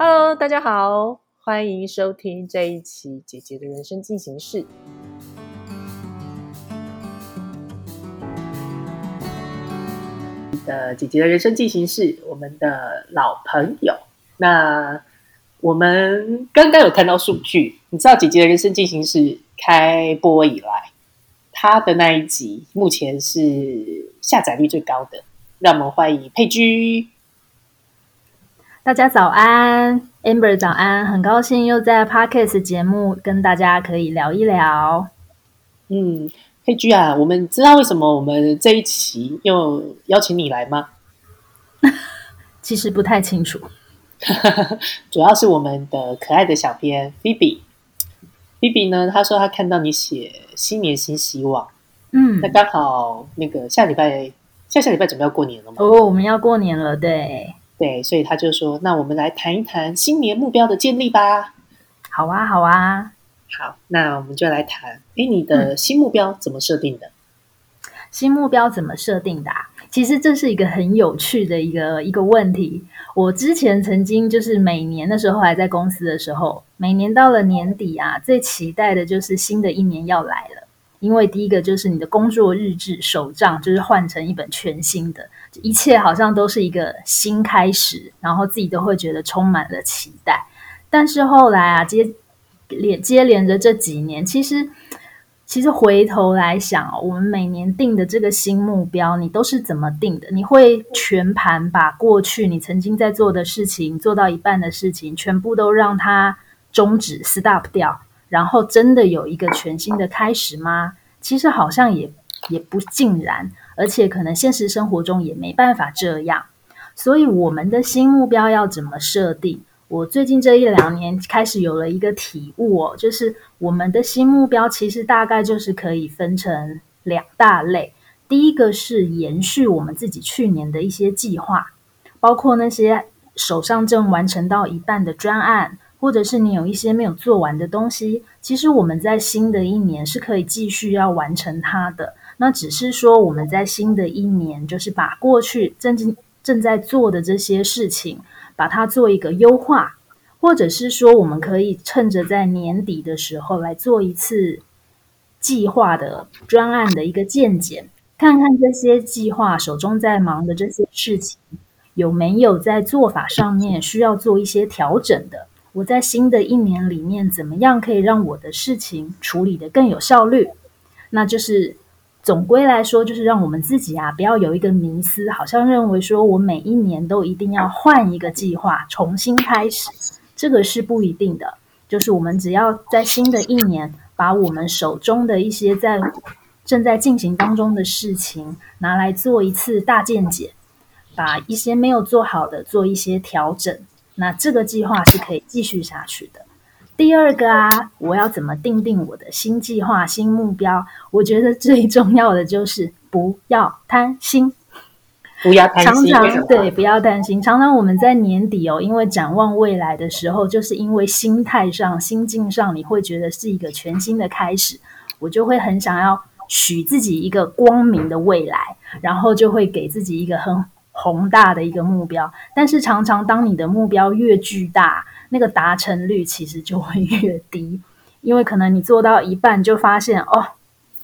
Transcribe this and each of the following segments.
Hello，大家好，欢迎收听这一期姐姐的人生进行式。的姐姐的人生进行式，我们的老朋友。那我们刚刚有看到数据，你知道姐姐的人生进行式开播以来，它的那一集目前是下载率最高的。让我们欢迎佩居。大家早安，Amber 早安，很高兴又在 Podcast 节目跟大家可以聊一聊。嗯，佩居啊，我们知道为什么我们这一期又邀请你来吗？其实不太清楚，主要是我们的可爱的小编 Phoebe。Phoebe 呢，他说他看到你写新年新希望，嗯那，刚好那个下礼拜下下礼拜准备要过年了吗，哦，我们要过年了，对，对，所以他就说，那我们来谈一谈新年目标的建立吧。好啊，好啊。好，那我们就来谈，哎，你的新目标怎么设定的？新目标怎么设定的、啊？其实这是一个很有趣的一个一个问题。我之前曾经就是每年的时候还在公司的时候，每年到了年底啊，最期待的就是新的一年要来了。因为第一个就是你的工作日志手账就是换成一本全新的，一切好像都是一个新开始，然后自己都会觉得充满了期待。但是后来啊，接连接连着这几年，其实其实回头来想，我们每年定的这个新目标，你都是怎么定的？你会全盘把过去你曾经在做的事情，做到一半的事情，全部都让它终止 stop 掉，然后真的有一个全新的开始吗？其实好像也也不尽然，而且可能现实生活中也没办法这样。所以我们的新目标要怎么设定？我最近这一两年开始有了一个体悟哦，就是我们的新目标其实大概就是可以分成两大类。第一个是延续我们自己去年的一些计划，包括那些手上正完成到一半的专案，或者是你有一些没有做完的东西，其实我们在新的一年是可以继续要完成它的。那只是说我们在新的一年，就是把过去正正正在做的这些事情。把它做一个优化，或者是说，我们可以趁着在年底的时候来做一次计划的专案的一个见检，看看这些计划手中在忙的这些事情有没有在做法上面需要做一些调整的。我在新的一年里面，怎么样可以让我的事情处理得更有效率？那就是。总归来说，就是让我们自己啊，不要有一个迷思，好像认为说我每一年都一定要换一个计划，重新开始，这个是不一定的。就是我们只要在新的一年，把我们手中的一些在正在进行当中的事情拿来做一次大见解，把一些没有做好的做一些调整，那这个计划是可以继续下去的。第二个啊，我要怎么定定我的新计划、新目标？我觉得最重要的就是不要贪心，不要贪心。常常对，不要担心。常常我们在年底哦，因为展望未来的时候，就是因为心态上、心境上，你会觉得是一个全新的开始，我就会很想要许自己一个光明的未来，然后就会给自己一个很宏大的一个目标。但是常常当你的目标越巨大，那个达成率其实就会越低，因为可能你做到一半就发现哦，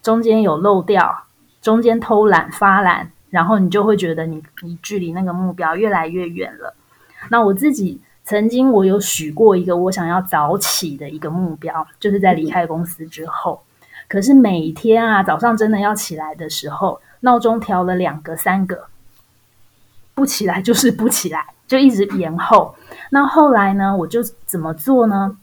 中间有漏掉，中间偷懒发懒，然后你就会觉得你你距离那个目标越来越远了。那我自己曾经我有许过一个我想要早起的一个目标，就是在离开公司之后。可是每天啊早上真的要起来的时候，闹钟调了两个三个，不起来就是不起来，就一直延后。那后来呢？我就怎么做呢？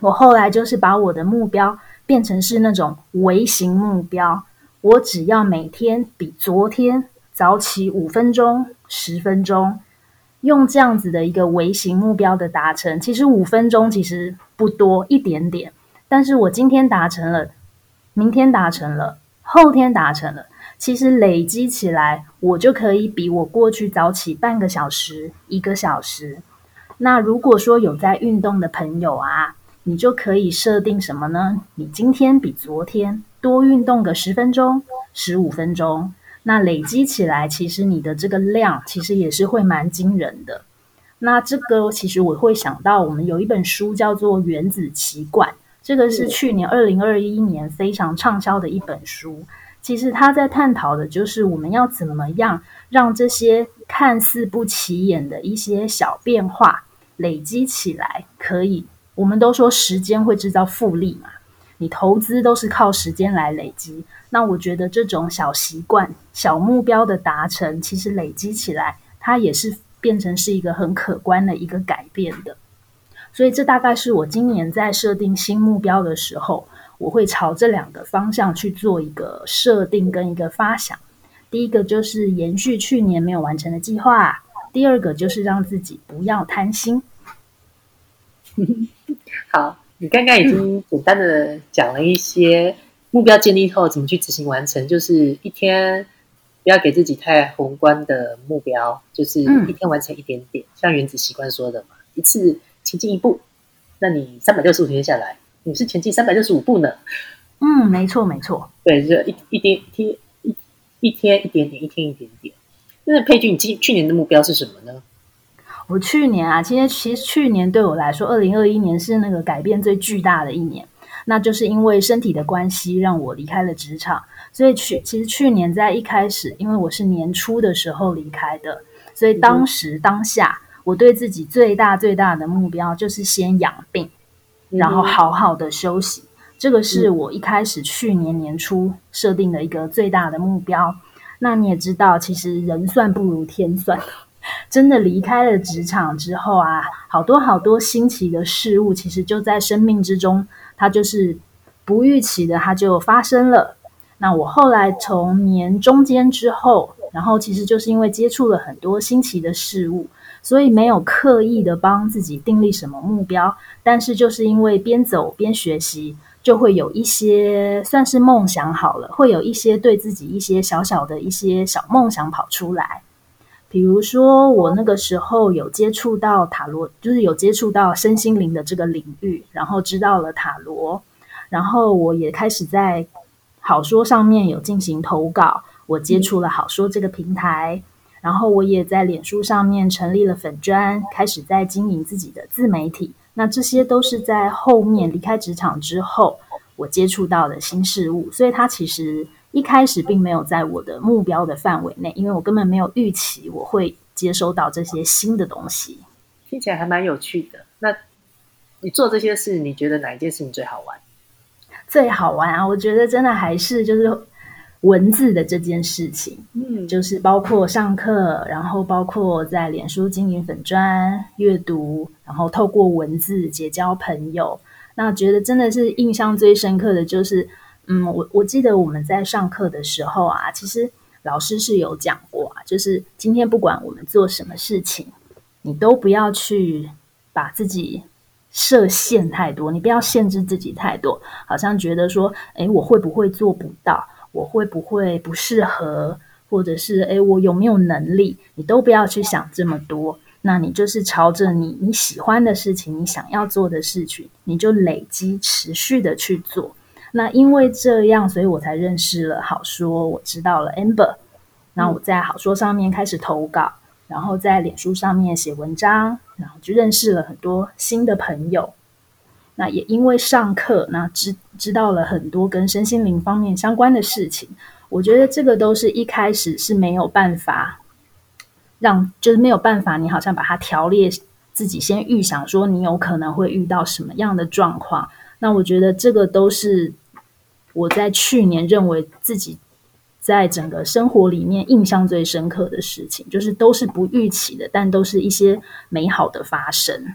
我后来就是把我的目标变成是那种微型目标，我只要每天比昨天早起五分钟、十分钟，用这样子的一个微型目标的达成。其实五分钟其实不多，一点点，但是我今天达成了，明天达成了，后天达成了，其实累积起来，我就可以比我过去早起半个小时、一个小时。那如果说有在运动的朋友啊，你就可以设定什么呢？你今天比昨天多运动个十分钟、十五分钟，那累积起来，其实你的这个量其实也是会蛮惊人的。那这个其实我会想到，我们有一本书叫做《原子习惯》，这个是去年二零二一年非常畅销的一本书。其实他在探讨的就是我们要怎么样让这些看似不起眼的一些小变化累积起来，可以。我们都说时间会制造复利嘛，你投资都是靠时间来累积。那我觉得这种小习惯、小目标的达成，其实累积起来，它也是变成是一个很可观的一个改变的。所以这大概是我今年在设定新目标的时候。我会朝这两个方向去做一个设定跟一个发想。第一个就是延续去年没有完成的计划，第二个就是让自己不要贪心。好，你刚刚已经简单的讲了一些目标建立后怎么去执行完成，就是一天不要给自己太宏观的目标，就是一天完成一点点，像原子习惯说的嘛，一次前进一步，那你三百六十五天下来。你是前进三百六十五步呢？嗯，没错，没错。对，就一一点一一一天一点点，一天一点点。那佩君，你今去年的目标是什么呢？我去年啊，其实其实去年对我来说，二零二一年是那个改变最巨大的一年。那就是因为身体的关系，让我离开了职场。所以去其实去年在一开始，因为我是年初的时候离开的，所以当时当下，我对自己最大最大的目标就是先养病。然后好好的休息，这个是我一开始去年年初设定的一个最大的目标。那你也知道，其实人算不如天算，真的离开了职场之后啊，好多好多新奇的事物，其实就在生命之中，它就是不预期的，它就发生了。那我后来从年中间之后，然后其实就是因为接触了很多新奇的事物。所以没有刻意的帮自己定立什么目标，但是就是因为边走边学习，就会有一些算是梦想好了，会有一些对自己一些小小的一些小梦想跑出来。比如说我那个时候有接触到塔罗，就是有接触到身心灵的这个领域，然后知道了塔罗，然后我也开始在好说上面有进行投稿，我接触了好说这个平台。然后我也在脸书上面成立了粉砖，开始在经营自己的自媒体。那这些都是在后面离开职场之后，我接触到的新事物。所以它其实一开始并没有在我的目标的范围内，因为我根本没有预期我会接收到这些新的东西。听起来还蛮有趣的。那你做这些事，你觉得哪一件事情最好玩？最好玩啊！我觉得真的还是就是。文字的这件事情，嗯，就是包括上课，然后包括在脸书经营粉砖、阅读，然后透过文字结交朋友。那觉得真的是印象最深刻的就是，嗯，我我记得我们在上课的时候啊，其实老师是有讲过啊，就是今天不管我们做什么事情，你都不要去把自己设限太多，你不要限制自己太多，好像觉得说，诶，我会不会做不到？我会不会不适合，或者是诶，我有没有能力？你都不要去想这么多。那你就是朝着你你喜欢的事情，你想要做的事情，你就累积持续的去做。那因为这样，所以我才认识了好说，我知道了 Amber。那我在好说上面开始投稿，然后在脸书上面写文章，然后就认识了很多新的朋友。那也因为上课，那知知道了很多跟身心灵方面相关的事情。我觉得这个都是一开始是没有办法让，就是没有办法，你好像把它条列自己先预想说你有可能会遇到什么样的状况。那我觉得这个都是我在去年认为自己在整个生活里面印象最深刻的事情，就是都是不预期的，但都是一些美好的发生。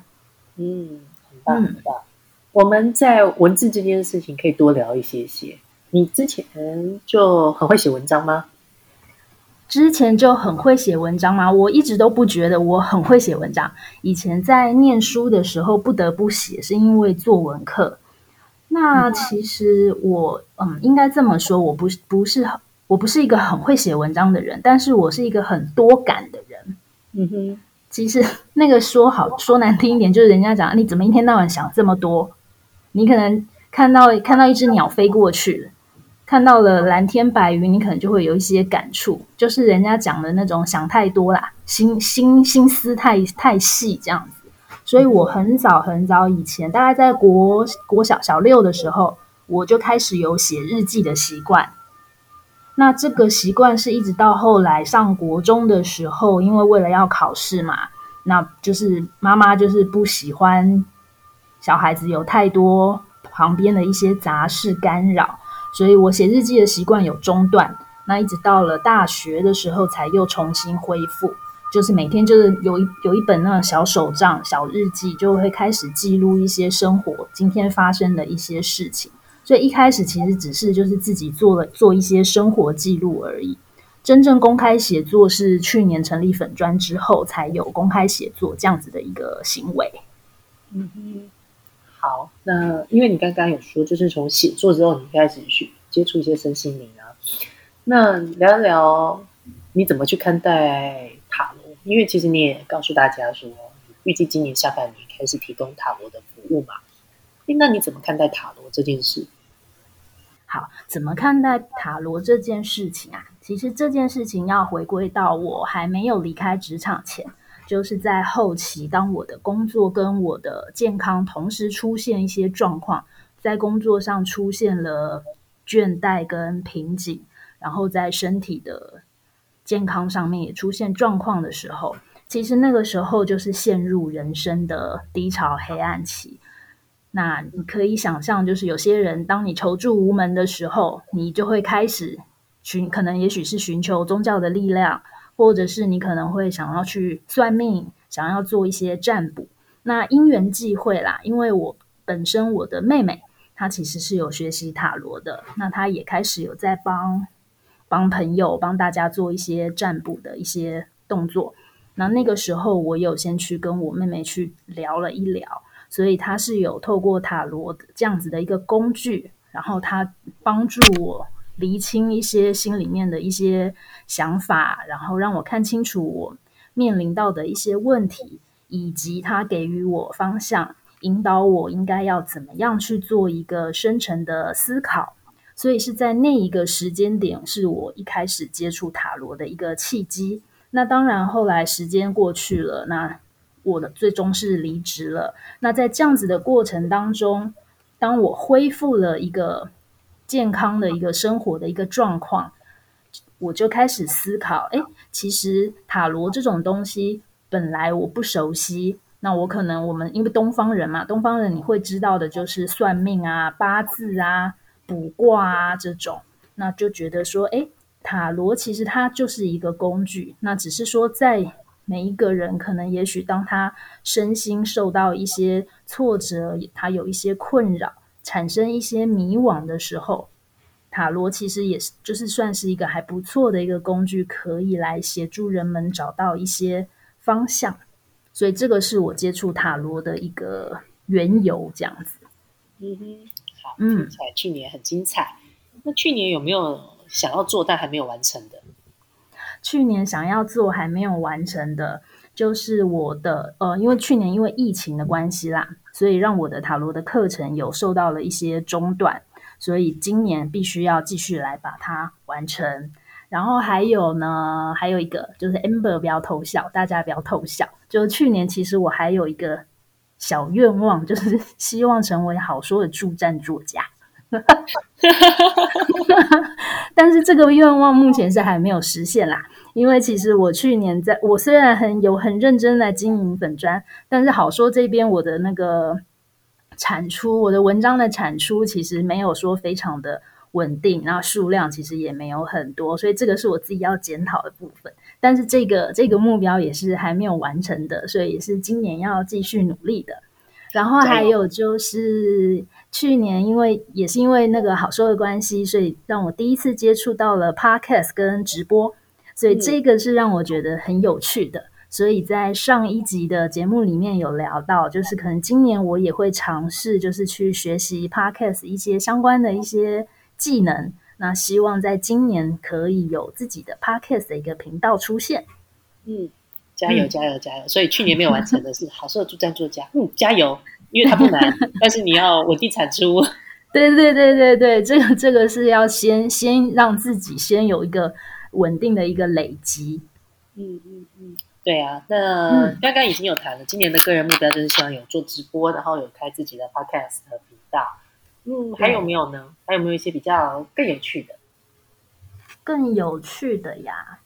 嗯，很棒，很棒。我们在文字这件事情可以多聊一些些。你之前就很会写文章吗？之前就很会写文章吗？我一直都不觉得我很会写文章。以前在念书的时候不得不写，是因为作文课。那其实我嗯，应该这么说，我不是不是我不是一个很会写文章的人，但是我是一个很多感的人。嗯哼，其实那个说好说难听一点，就是人家讲你怎么一天到晚想这么多。你可能看到看到一只鸟飞过去，看到了蓝天白云，你可能就会有一些感触，就是人家讲的那种想太多啦，心心心思太太细这样子。所以我很早很早以前，大概在国国小小六的时候，我就开始有写日记的习惯。那这个习惯是一直到后来上国中的时候，因为为了要考试嘛，那就是妈妈就是不喜欢小孩子有太多旁边的一些杂事干扰，所以我写日记的习惯有中断。那一直到了大学的时候，才又重新恢复，就是每天就是有一有一本那种小手账、小日记，就会开始记录一些生活今天发生的一些事情。所以一开始其实只是就是自己做了做一些生活记录而已，真正公开写作是去年成立粉专之后才有公开写作这样子的一个行为。嗯哼，好，那因为你刚刚有说，就是从写作之后你开始去接触一些身心灵啊，那聊一聊你怎么去看待塔罗？因为其实你也告诉大家说，预计今年下半年开始提供塔罗的服务嘛，那你怎么看待塔罗这件事？好，怎么看待塔罗这件事情啊？其实这件事情要回归到我还没有离开职场前，就是在后期，当我的工作跟我的健康同时出现一些状况，在工作上出现了倦怠跟瓶颈，然后在身体的健康上面也出现状况的时候，其实那个时候就是陷入人生的低潮黑暗期。那你可以想象，就是有些人，当你求助无门的时候，你就会开始寻，可能也许是寻求宗教的力量，或者是你可能会想要去算命，想要做一些占卜。那因缘际会啦，因为我本身我的妹妹她其实是有学习塔罗的，那她也开始有在帮帮朋友帮大家做一些占卜的一些动作。那那个时候，我有先去跟我妹妹去聊了一聊。所以她是有透过塔罗这样子的一个工具，然后她帮助我厘清一些心里面的一些想法，然后让我看清楚我面临到的一些问题，以及他给予我方向，引导我应该要怎么样去做一个深层的思考。所以是在那一个时间点，是我一开始接触塔罗的一个契机。那当然后来时间过去了，那。我的最终是离职了。那在这样子的过程当中，当我恢复了一个健康的一个生活的一个状况，我就开始思考：哎，其实塔罗这种东西本来我不熟悉。那我可能我们因为东方人嘛，东方人你会知道的就是算命啊、八字啊、卜卦啊这种。那就觉得说，哎，塔罗其实它就是一个工具。那只是说在。每一个人可能，也许当他身心受到一些挫折，他有一些困扰，产生一些迷惘的时候，塔罗其实也是就是算是一个还不错的一个工具，可以来协助人们找到一些方向。所以这个是我接触塔罗的一个缘由，这样子。嗯哼，好，嗯，去年很精彩。那去年有没有想要做但还没有完成的？去年想要做还没有完成的，就是我的呃，因为去年因为疫情的关系啦，所以让我的塔罗的课程有受到了一些中断，所以今年必须要继续来把它完成。然后还有呢，还有一个就是 Amber 不要偷笑，大家不要偷笑。就去年其实我还有一个小愿望，就是 希望成为好说的助战作家。但是这个愿望目前是还没有实现啦，因为其实我去年在我虽然很有很认真来经营粉砖，但是好说这边我的那个产出，我的文章的产出其实没有说非常的稳定，然后数量其实也没有很多，所以这个是我自己要检讨的部分。但是这个这个目标也是还没有完成的，所以也是今年要继续努力的。然后还有就是去年，因为也是因为那个好说的关系，所以让我第一次接触到了 podcast 跟直播，所以这个是让我觉得很有趣的。所以在上一集的节目里面有聊到，就是可能今年我也会尝试，就是去学习 podcast 一些相关的一些技能。那希望在今年可以有自己的 podcast 的一个频道出现。嗯。加油，加油，加油！所以去年没有完成的是好色助战作家，嗯，加油，因为它不难，但是你要稳定产出。对对对对对，这个这个是要先先让自己先有一个稳定的一个累积。嗯嗯嗯，对啊。那刚刚已经有谈了，今年的个人目标就是希望有做直播，然后有开自己的 podcast 频道。嗯，还有没有呢？还有没有一些比较更有趣的？更有趣的呀。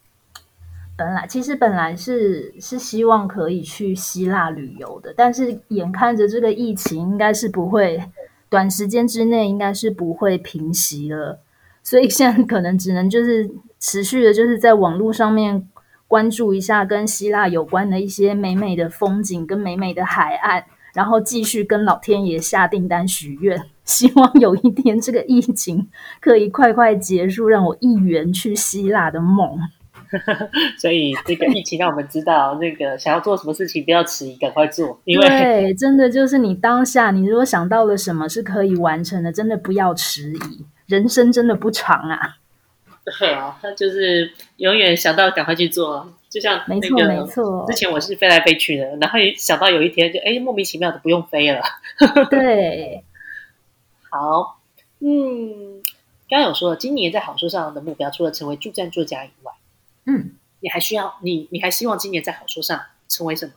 本来其实本来是是希望可以去希腊旅游的，但是眼看着这个疫情应该是不会短时间之内应该是不会平息了，所以现在可能只能就是持续的，就是在网络上面关注一下跟希腊有关的一些美美的风景跟美美的海岸，然后继续跟老天爷下订单许愿，希望有一天这个疫情可以快快结束，让我一圆去希腊的梦。所以这个疫情让我们知道，那个想要做什么事情不要迟疑，赶快做。因为对，真的就是你当下，你如果想到了什么是可以完成的，真的不要迟疑。人生真的不长啊。对啊，就是永远想到赶快去做。就像没错没错，之前我是飞来飞去的，然后想到有一天就哎莫名其妙的不用飞了。对，好，嗯，刚刚有说了，今年在好书上的目标，除了成为助战作家以外。嗯，你还需要你，你还希望今年在好书上成为什么？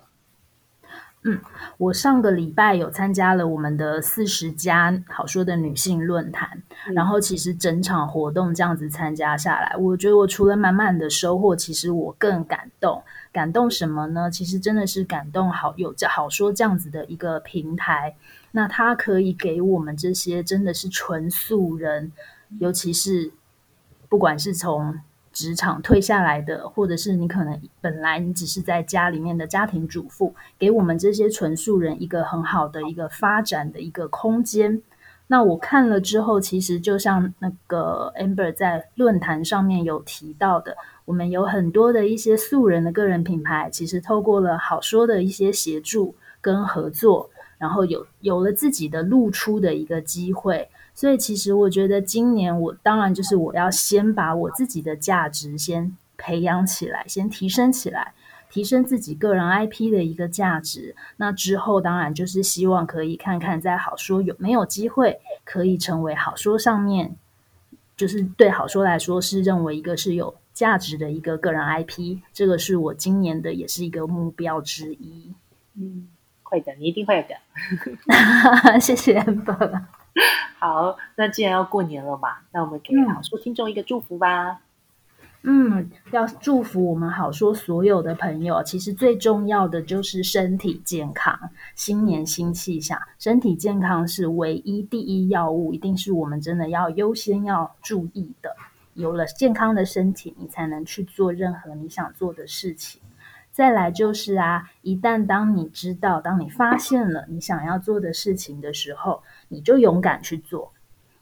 嗯，我上个礼拜有参加了我们的四十家好说的女性论坛，然后其实整场活动这样子参加下来，我觉得我除了满满的收获，其实我更感动。感动什么呢？其实真的是感动好有这好说这样子的一个平台，那它可以给我们这些真的是纯素人，尤其是不管是从职场退下来的，或者是你可能本来你只是在家里面的家庭主妇，给我们这些纯素人一个很好的一个发展的一个空间。那我看了之后，其实就像那个 Amber 在论坛上面有提到的，我们有很多的一些素人的个人品牌，其实透过了好说的一些协助跟合作，然后有有了自己的露出的一个机会。所以，其实我觉得今年我当然就是我要先把我自己的价值先培养起来，先提升起来，提升自己个人 IP 的一个价值。那之后，当然就是希望可以看看在好说有没有机会可以成为好说上面，就是对好说来说是认为一个是有价值的一个个人 IP。这个是我今年的也是一个目标之一。嗯，会的，你一定会的。谢谢 Amber。好，那既然要过年了嘛，那我们给好说听众一个祝福吧。嗯，要祝福我们好说所有的朋友，其实最重要的就是身体健康。新年新气象，身体健康是唯一第一要务，一定是我们真的要优先要注意的。有了健康的身体，你才能去做任何你想做的事情。再来就是啊，一旦当你知道，当你发现了你想要做的事情的时候，你就勇敢去做，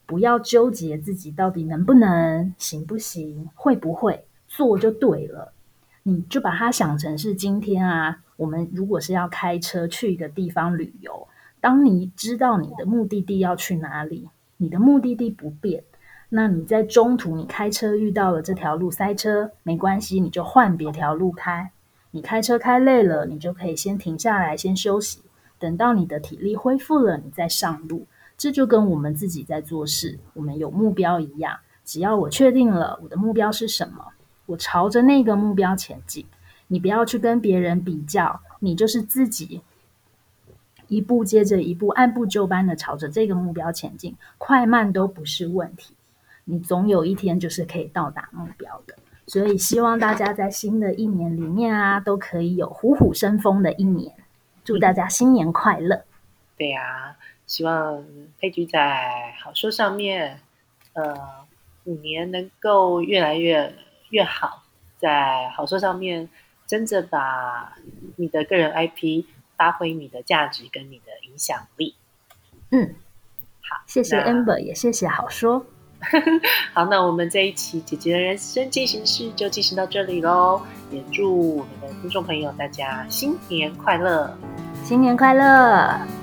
不要纠结自己到底能不能、行不行、会不会做就对了。你就把它想成是今天啊，我们如果是要开车去一个地方旅游，当你知道你的目的地要去哪里，你的目的地不变，那你在中途你开车遇到了这条路塞车，没关系，你就换别条路开。你开车开累了，你就可以先停下来，先休息。等到你的体力恢复了，你再上路。这就跟我们自己在做事，我们有目标一样。只要我确定了我的目标是什么，我朝着那个目标前进。你不要去跟别人比较，你就是自己一步接着一步，按部就班的朝着这个目标前进，快慢都不是问题。你总有一天就是可以到达目标的。所以希望大家在新的一年里面啊，都可以有虎虎生风的一年。祝大家新年快乐！对呀，希望佩菊在好说上面，呃，五年能够越来越越好，在好说上面真正把你的个人 IP 发挥你的价值跟你的影响力。嗯，好，谢谢 Amber，也谢谢好说。好，那我们这一期姐姐的人生进行式就进行到这里喽。也祝我们的听众朋友大家新年快乐，新年快乐。